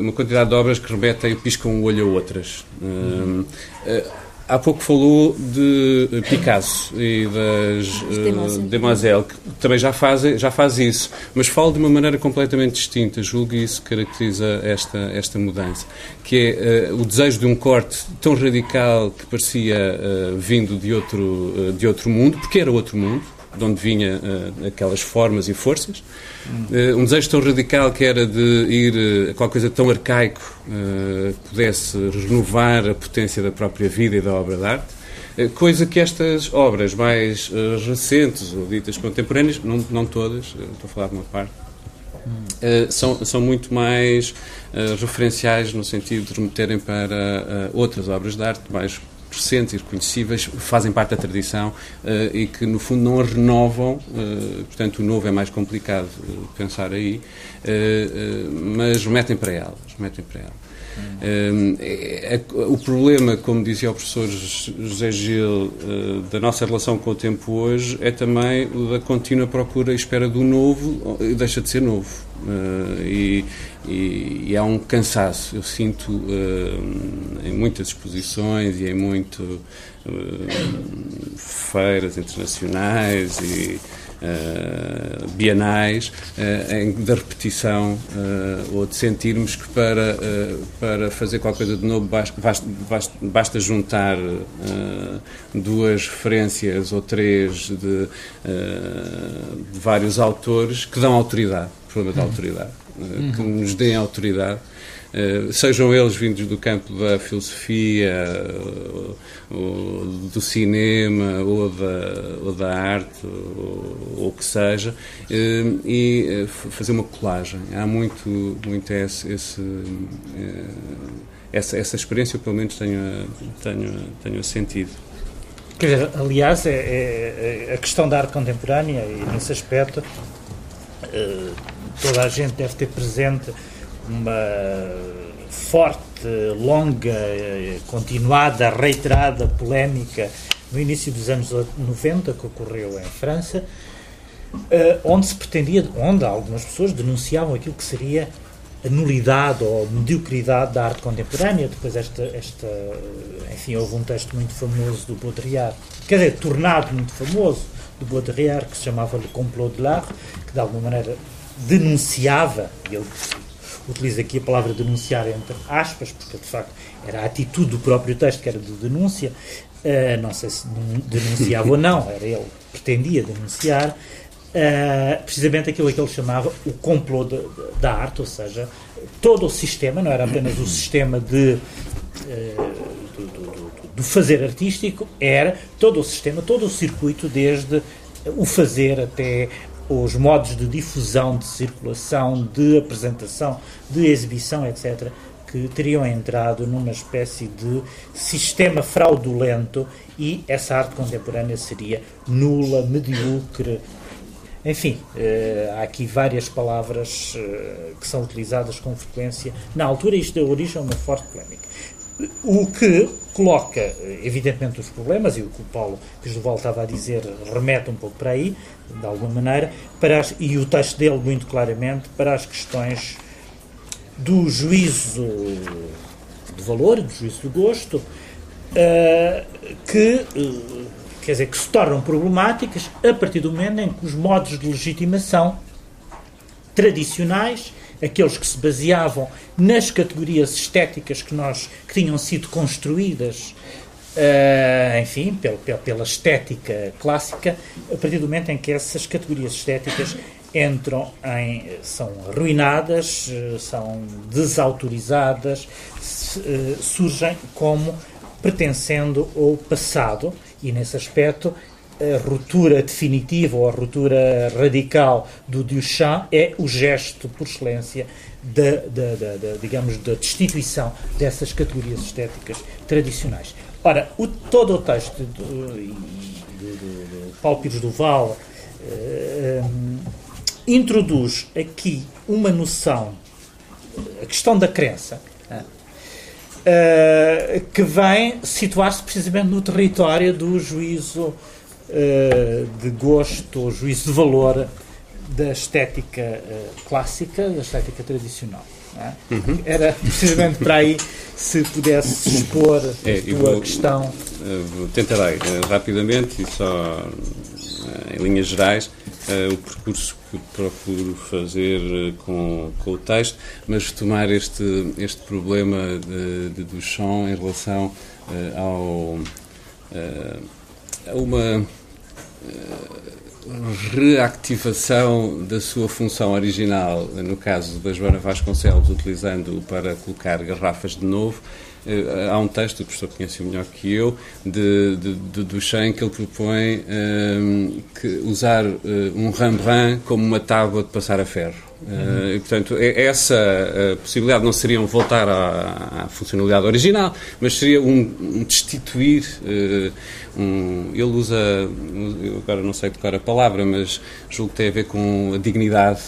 uma quantidade de obras que remetem, piscam um olho a outras. Uhum. Há pouco falou de Picasso e das uh, Demoiselle, que também já faz, já faz isso, mas falo de uma maneira completamente distinta. Julgo que isso caracteriza esta, esta mudança, que é uh, o desejo de um corte tão radical que parecia uh, vindo de outro, de outro mundo, porque era outro mundo, de onde vinha aquelas formas e forças, Uh, um desejo tão radical que era de ir uh, a qualquer coisa tão arcaico uh, pudesse renovar a potência da própria vida e da obra de arte, coisa que estas obras mais recentes ou ditas contemporâneas, não, não todas, estou a falar de uma parte, são, são muito mais referenciais no sentido de remeterem para outras obras de arte mais recentes e reconhecíveis, fazem parte da tradição uh, e que, no fundo, não a renovam. Uh, portanto, o novo é mais complicado pensar aí, mas metem para elas. Metem para ela. É, o problema, como dizia o professor José Gil, da nossa relação com o tempo hoje é também da contínua procura e espera do novo deixa de ser novo. E, e, e há um cansaço. Eu sinto uh, em muitas exposições e em muito uh, feiras internacionais e uh, bienais em, da repetição ou de sentirmos que para, para fazer qualquer coisa de novo basta, basta, basta juntar duas referências ou três de, de vários autores que dão autoridade, problema da autoridade uhum. que nos deem autoridade. Uh, sejam eles vindos do campo da filosofia, ou, do cinema, ou da, ou da arte, ou o que seja, e fazer uma colagem. Há muito, muito esse, esse essa, essa experiência, eu pelo menos tenho, tenho, tenho sentido. Quer dizer, aliás, é, é, é, a questão da arte contemporânea, e nesse aspecto, toda a gente deve ter presente uma forte, longa, continuada, reiterada polémica no início dos anos 90 que ocorreu em França, eh, onde se pretendia, onde algumas pessoas denunciavam aquilo que seria a nulidade ou mediocridade da arte contemporânea. Depois esta, esta, enfim, houve um texto muito famoso do Baudrillard, quer dizer, tornado muito famoso, do Baudrillard, que se chamava Le Complot de l'Art, que de alguma maneira denunciava, e ele utiliza aqui a palavra denunciar entre aspas, porque de facto era a atitude do próprio texto que era de denúncia, uh, não sei se denunciava ou não, era ele pretendia denunciar, uh, precisamente aquilo que ele chamava o complô de, de, da arte, ou seja, todo o sistema, não era apenas o sistema de. Uh, do, do, do fazer artístico, era todo o sistema, todo o circuito, desde o fazer até os modos de difusão, de circulação, de apresentação, de exibição, etc., que teriam entrado numa espécie de sistema fraudulento e essa arte contemporânea seria nula, medíocre. Enfim, eh, há aqui várias palavras eh, que são utilizadas com frequência. Na altura, isto deu origem a uma forte polémica. O que coloca, evidentemente, os problemas, e o que o Paulo Cristóval estava a dizer remete um pouco para aí, de alguma maneira, para as, e o texto dele, muito claramente, para as questões do juízo de valor, do juízo do gosto, uh, que, uh, quer dizer, que se tornam problemáticas a partir do momento em que os modos de legitimação tradicionais aqueles que se baseavam nas categorias estéticas que nós que tinham sido construídas Uh, enfim, pela, pela estética clássica, a partir do momento em que essas categorias estéticas entram em. são arruinadas, eh, são desautorizadas, uh, surgem como pertencendo ao passado, e nesse aspecto a ruptura definitiva ou a ruptura radical do Duchamp é o gesto por excelência da, da, da, da, digamos, da destituição dessas categorias estéticas tradicionais. Ora, o, todo o texto de, de, Paulo Pires Duval uh, um, introduz aqui uma noção, a questão da crença, uh, que vem situar-se precisamente no território do juízo de gosto ou juízo de valor da estética uh, clássica, da estética tradicional. É? Uhum. Era precisamente para aí se pudesse expor a é, tua vou, questão. Uh, tentarei rapidamente e só em linhas gerais o percurso que procuro fazer com, com o texto, mas retomar este, este problema de, de Duchamp em relação ao, a uma reactivação da sua função original, no caso da Joana Vasconcelos, utilizando-o para colocar garrafas de novo, eh, há um texto, o professor conhece melhor que eu, de, de, de Duchamp, que ele propõe um, eh, que usar uh, um Rembrandt como uma tábua de passar a ferro. Uh, e, portanto, essa uh, possibilidade não seria um voltar à, à, funcionalidade original, mas seria um, um destituir. Uh, um, ele usa, eu agora não sei tocar a palavra, mas julgo que tem a ver com a dignidade.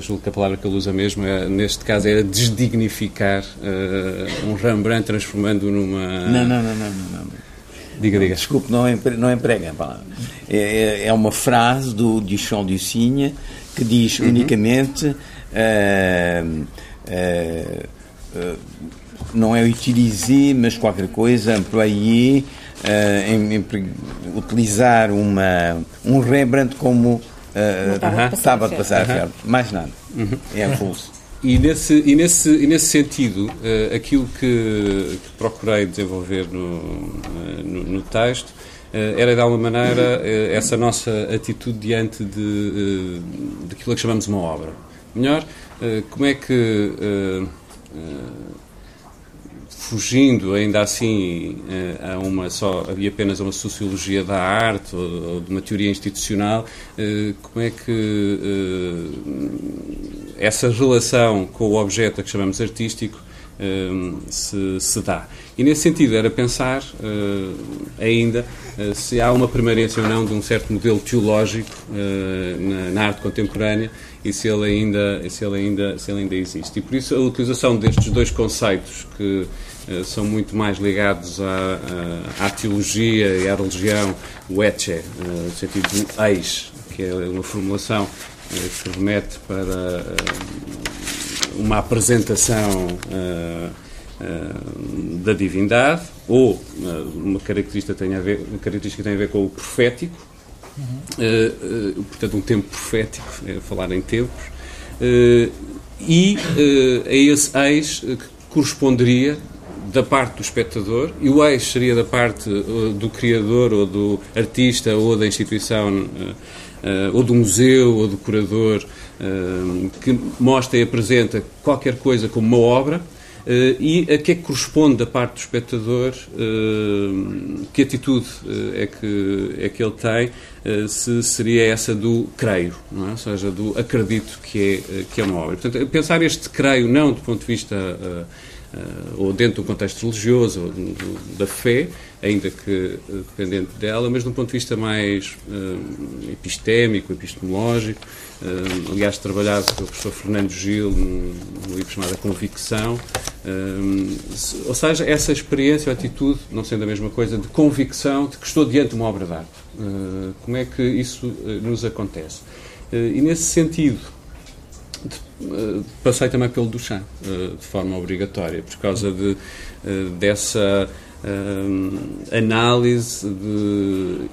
julgo que a palavra que ele usa mesmo, é, neste caso, era desdignificar um Rembrandt, transformando numa. Não, não, não, não. não, não. Diga, diga. Desculpe, não, não emprega a palavra. É, é, é uma frase do Duchamp de Signe que diz uhum. unicamente uh, uh, não é utiliser, mas qualquer coisa, employer, uh, em, em, utilizar uma, um Rembrandt como estava de passar a Mais nada. Uhum. É a pulso. E nesse, e nesse, e nesse sentido, uh, aquilo que, que, procurei desenvolver no, uh, no, no texto uh, era, de alguma maneira, essa nossa atitude diante de, uh, daquilo que chamamos uma obra. Melhor, como é que, fugindo ainda assim a uma só, havia apenas uma sociologia da arte ou, de uma teoria institucional, como é que essa relação com o objeto a que chamamos artístico se, se, dá. E nesse sentido era pensar uh, ainda uh, se há uma permanência ou não de um certo modelo teológico na, na, arte contemporânea e se ele, ainda, se, ele ainda, se ele ainda existe. E por isso a utilização destes dois conceitos que são muito mais ligados à, à, à, teologia e à religião, o etche, no sentido do eis, que é uma formulação que remete para uma apresentação uh, uh, da divindade ou uh, uma característica tem a ver uma característica tem a ver com o profético uhum. portanto um tempo profético é falar em tempos e a esse ex que corresponderia da parte do espectador e o ex seria da parte do criador ou do artista ou da instituição ou do museu ou do curador que mostra e apresenta qualquer coisa como uma obra Uh, e a que é que corresponde da parte do espectador, uh, que atitude uh, é, que, é que ele tem, se seria essa do creio, é? ou seja, do acredito que é, que é uma obra. Portanto, pensar este creio não do ponto de vista ou dentro do contexto religioso ou do, da fé, ainda que dependente dela, mas de um ponto de vista mais epistémico, epistemológico, Uh, aliás, trabalhado pelo professor Fernando Gil num, livro chamado Convicção. Uh, ou seja, essa experiência ou atitude, não sendo a mesma coisa, de convicção de que estou diante de uma obra de arte. Uh, como é que isso nos acontece? e nesse sentido, passei também pelo Duchamp, de forma obrigatória, por causa de, dessa uh, análise de,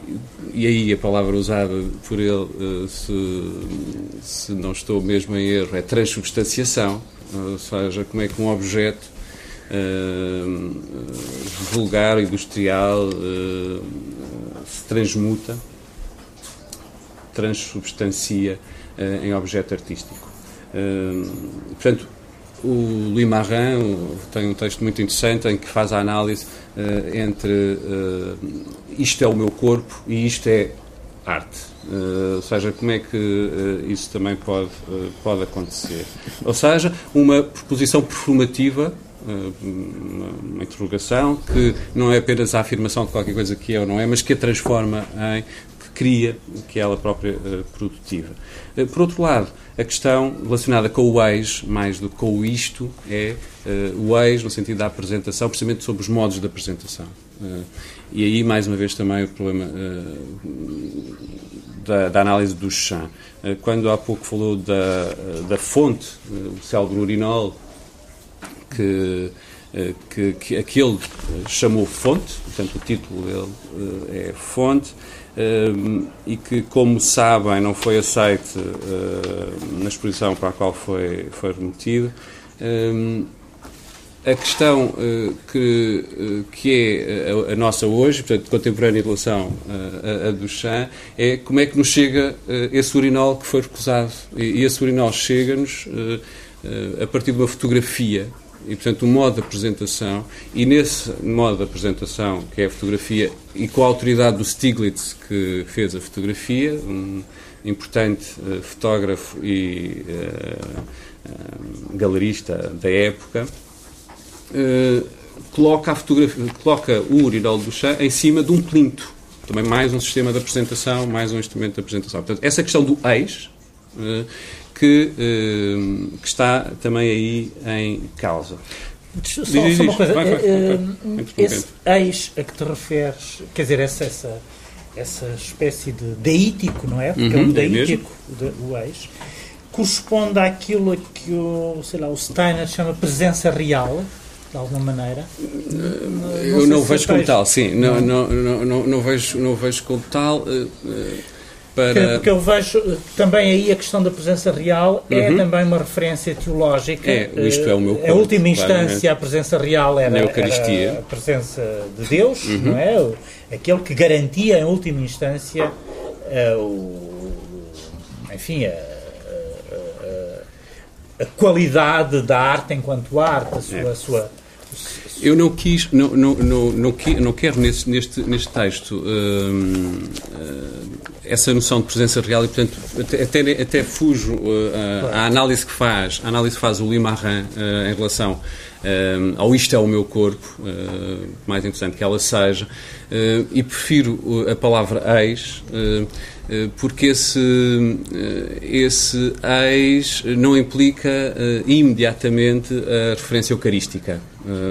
e aí a palavra usada por ele, uh, se, se não estou mesmo em erro, é transubstanciação, ou seja, como é que um objeto uh, vulgar, industrial, se transmuta, transubstancia em objeto artístico. Portanto, o Louis Marin tem um texto muito interessante em que faz a análise uh, entre uh, isto é o meu corpo e isto é arte. Uh, ou seja, como é que isso também pode, pode acontecer. Ou seja, uma proposição performativa uma, uma interrogação que não é apenas a afirmação de qualquer coisa que é ou não é, mas que a transforma em cria, que é ela própria uh, produtiva. Uh, por outro lado, a questão relacionada com o ex, mais do que com o isto, é uh, o ex no sentido da apresentação, precisamente sobre os modos de apresentação. e aí, mais uma vez, também o problema da, da, análise do chão. quando há pouco falou da, da fonte, o célebre urinol, que que, que aquele chamou fonte, portanto o título dele é fonte, e que, como sabem, não foi aceito uh, na exposição para a qual foi, foi remetido. Uh, a questão uh, que, uh, que é a, a, nossa hoje, portanto, contemporânea em relação a, a Duchamp, é como é que nos chega esse urinol que foi recusado. E esse urinol chega-nos a partir de uma fotografia e, portanto, um modo de apresentação, e nesse modo de apresentação, que é a fotografia, e com a autoridade do Stiglitz, que fez a fotografia, um, importante fotógrafo e galerista da época, coloca, a fotografia, coloca o urinol do chá em cima de um plinto. Também mais um sistema de apresentação, mais um instrumento de apresentação. Portanto, essa questão do ex, que, que está também aí em causa. Só, só uma coisa, vai, vai, vai, esse ex a que te referes, quer dizer, essa, essa, essa espécie de deítico, não é? Porque uhum, é um deítico, é o ex, corresponde àquilo que o, sei lá, o Steiner chama presença real, de alguma maneira? Não, eu não vejo como tal, sim. Não, não, não, não, não, vejo, não vejo como tal. Para... Porque eu vejo também aí a questão da presença real é uhum. também uma referência teológica. É, isto é o meu corpo, A última instância, a presença real era, era, a presença de Deus, uhum. não é? Aquele que garantia, em última instância, uh, o, enfim, a, a, a, qualidade da arte enquanto arte, a sua, é. a sua eu não quis, não, não, não, não, quero neste, neste, neste texto uh, uh, essa noção de presença real e, portanto, até, até fujo uh, à análise que faz, análise que faz o Limarran uh, em relação uh, ao isto é o meu corpo, uh, mais interessante que ela seja, e prefiro a palavra ex, porque esse, esse ex não implica imediatamente a referência eucarística.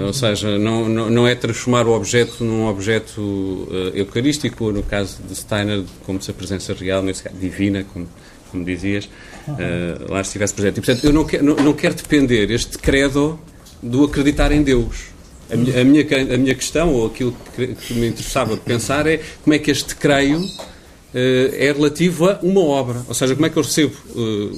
Ou seja, não, não, não, é transformar o objeto num objeto eucarístico, ou no caso de Steiner, como se a presença real, nesse caso, divina, como, como dizias, lá estivesse presente. E, portanto, eu não, quero, não, não quero depender este credo do acreditar em Deus. A minha, a minha, a minha questão, ou aquilo que, que me interessava pensar, é como é que este creio é relativo a uma obra. Ou seja, como é que eu recebo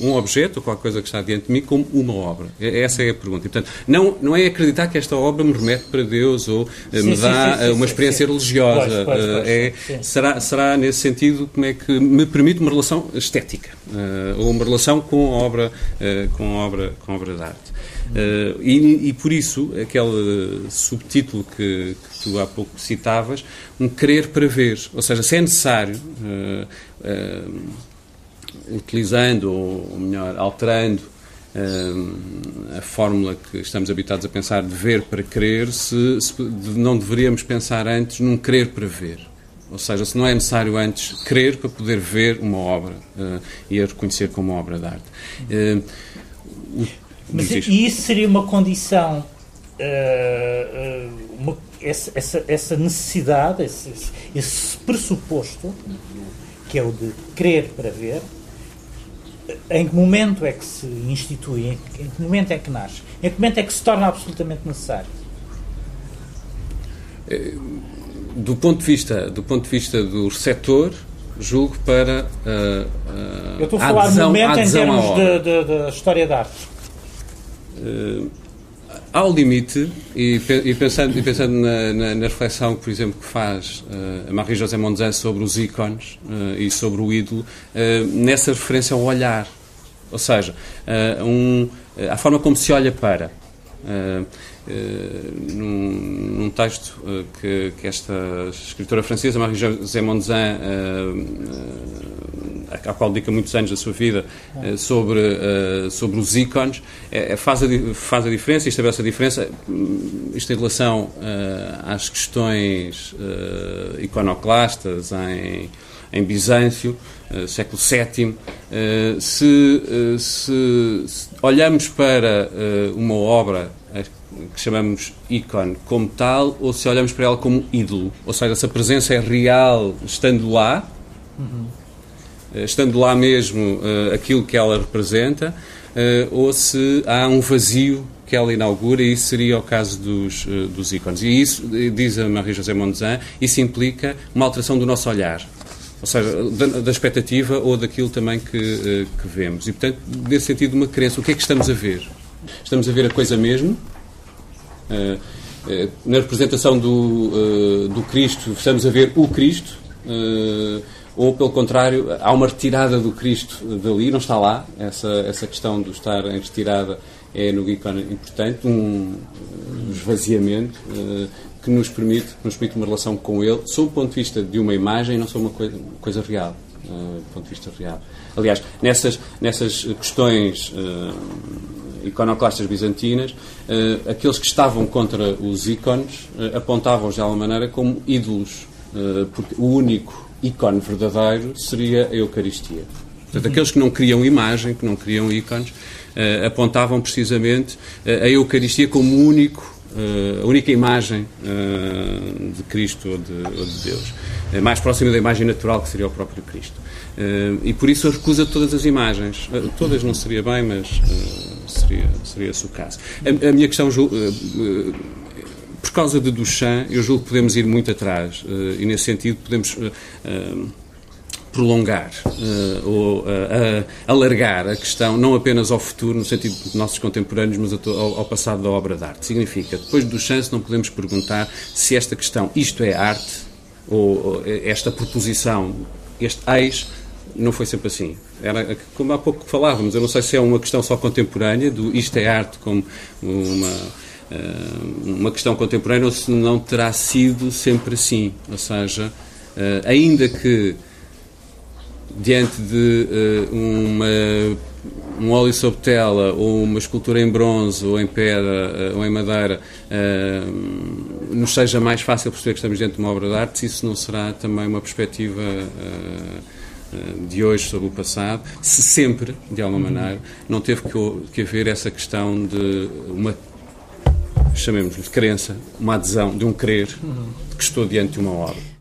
um objeto, ou qualquer coisa que está diante de mim, como uma obra? Essa é a pergunta. E, portanto, não, não é acreditar que esta obra me remete para Deus ou sim, me dá sim, sim, uma experiência religiosa. Pois, pois, pois, é, será, será, nesse sentido, como é que me permite uma relação estética, ou uma relação com a obra, com a obra, com a obra de arte. Uh, e, e, por isso, aquele subtítulo que, que, tu há pouco citavas, um querer para ver. Ou seja, se é necessário, uh, uh, utilizando, ou melhor, alterando a fórmula que estamos habituados a pensar de ver para querer, se, se não deveríamos pensar antes num querer para ver. Ou seja, se não é necessário antes crer para poder ver uma obra e a reconhecer como uma obra de arte. o mas e isso seria uma condição, uh, uma, essa, essa, essa, necessidade, esse, esse, pressuposto, que é o de crer para ver, em que momento é que se institui, em que, momento é que nasce, em que momento é que se torna absolutamente necessário? Eh, do ponto de vista, do ponto de vista do receptor, julgo para uh, uh, Eu estou a falar adesão, momento em termos da história da arte uh, ao limite, e, e, pensando, e pensando na, na, na, reflexão, por exemplo, que faz uh, a Marie-José Monzan sobre os ícones uh, e sobre o ídolo, nessa referência ao olhar. Ou seja, um, a forma como se olha para. Num, num, texto que, que, esta escritora francesa, Marie-José Monzan, à qual dedica muitos anos da sua vida, uh, sobre, uh, sobre os ícones, uh, faz, a, faz a diferença e estabelece a diferença, hum, isto em relação às questões iconoclastas em, em Bizâncio, século VII. Se, se, se, olhamos para uma obra que chamamos ícone como tal, ou se olhamos para ela como ídolo, ou seja, se a presença é real estando lá, uhum eh, estando lá mesmo uh, aquilo que ela representa, uh, ou se há um vazio que ela inaugura, e isso seria o caso dos, dos ícones. E isso, diz a Maria-José Mondezan, isso implica uma alteração do nosso olhar. Ou seja, da, da expectativa ou daquilo também que, que vemos. E, portanto, nesse sentido, uma crença. O que é que estamos a ver? Estamos a ver a coisa mesmo? na representação do, do Cristo, estamos a ver o Cristo? Ou pelo contrário, há uma retirada do Cristo dali, não está lá, essa, essa questão do estar em retirada é no ícone importante, um esvaziamento uh, que nos permite, que nos permite uma relação com ele, sob o ponto de vista de uma imagem, não só uma coisa, uma coisa real. do ponto de vista real. Aliás, nessas, nessas questões iconoclastas bizantinas, aqueles que estavam contra os ícones apontavam-os de alguma maneira como ídolos, porque o único ícone verdadeiro seria a Eucaristia. Portanto, aqueles que não criam imagem, que não criam ícones, uh, apontavam precisamente uh, a Eucaristia como único, uh, a única imagem de Cristo ou de, ou de Deus. mais próxima da imagem natural, que seria o próprio Cristo. e por isso recusa todas as imagens. todas não seria bem, mas seria, seria esse o caso. A, a minha questão por causa de Duchamp, eu julgo que podemos ir muito atrás uh, e, nesse sentido, podemos uh, uh, prolongar ou alargar a questão não apenas ao futuro, no sentido de nossos contemporâneos, mas ao, ao, passado da obra de arte. Significa, depois de Duchamp, não podemos perguntar se esta questão, isto é arte, ou, ou esta proposição, este eis, não foi sempre assim. Era, como há pouco falávamos, eu não sei se é uma questão só contemporânea, do isto é arte como uma uma questão contemporânea ou se não terá sido sempre assim. Ou seja, eh, ainda que diante de eh, uma, um óleo sobre tela ou uma escultura em bronze ou em pedra ou em madeira nos seja mais fácil perceber que estamos diante de uma obra de arte, isso não será também uma perspectiva de hoje sobre o passado, se sempre, de alguma maneira, não teve que haver essa questão de uma chamemos-lhe crença, uma adesão, de um crer, que estou diante de uma obra.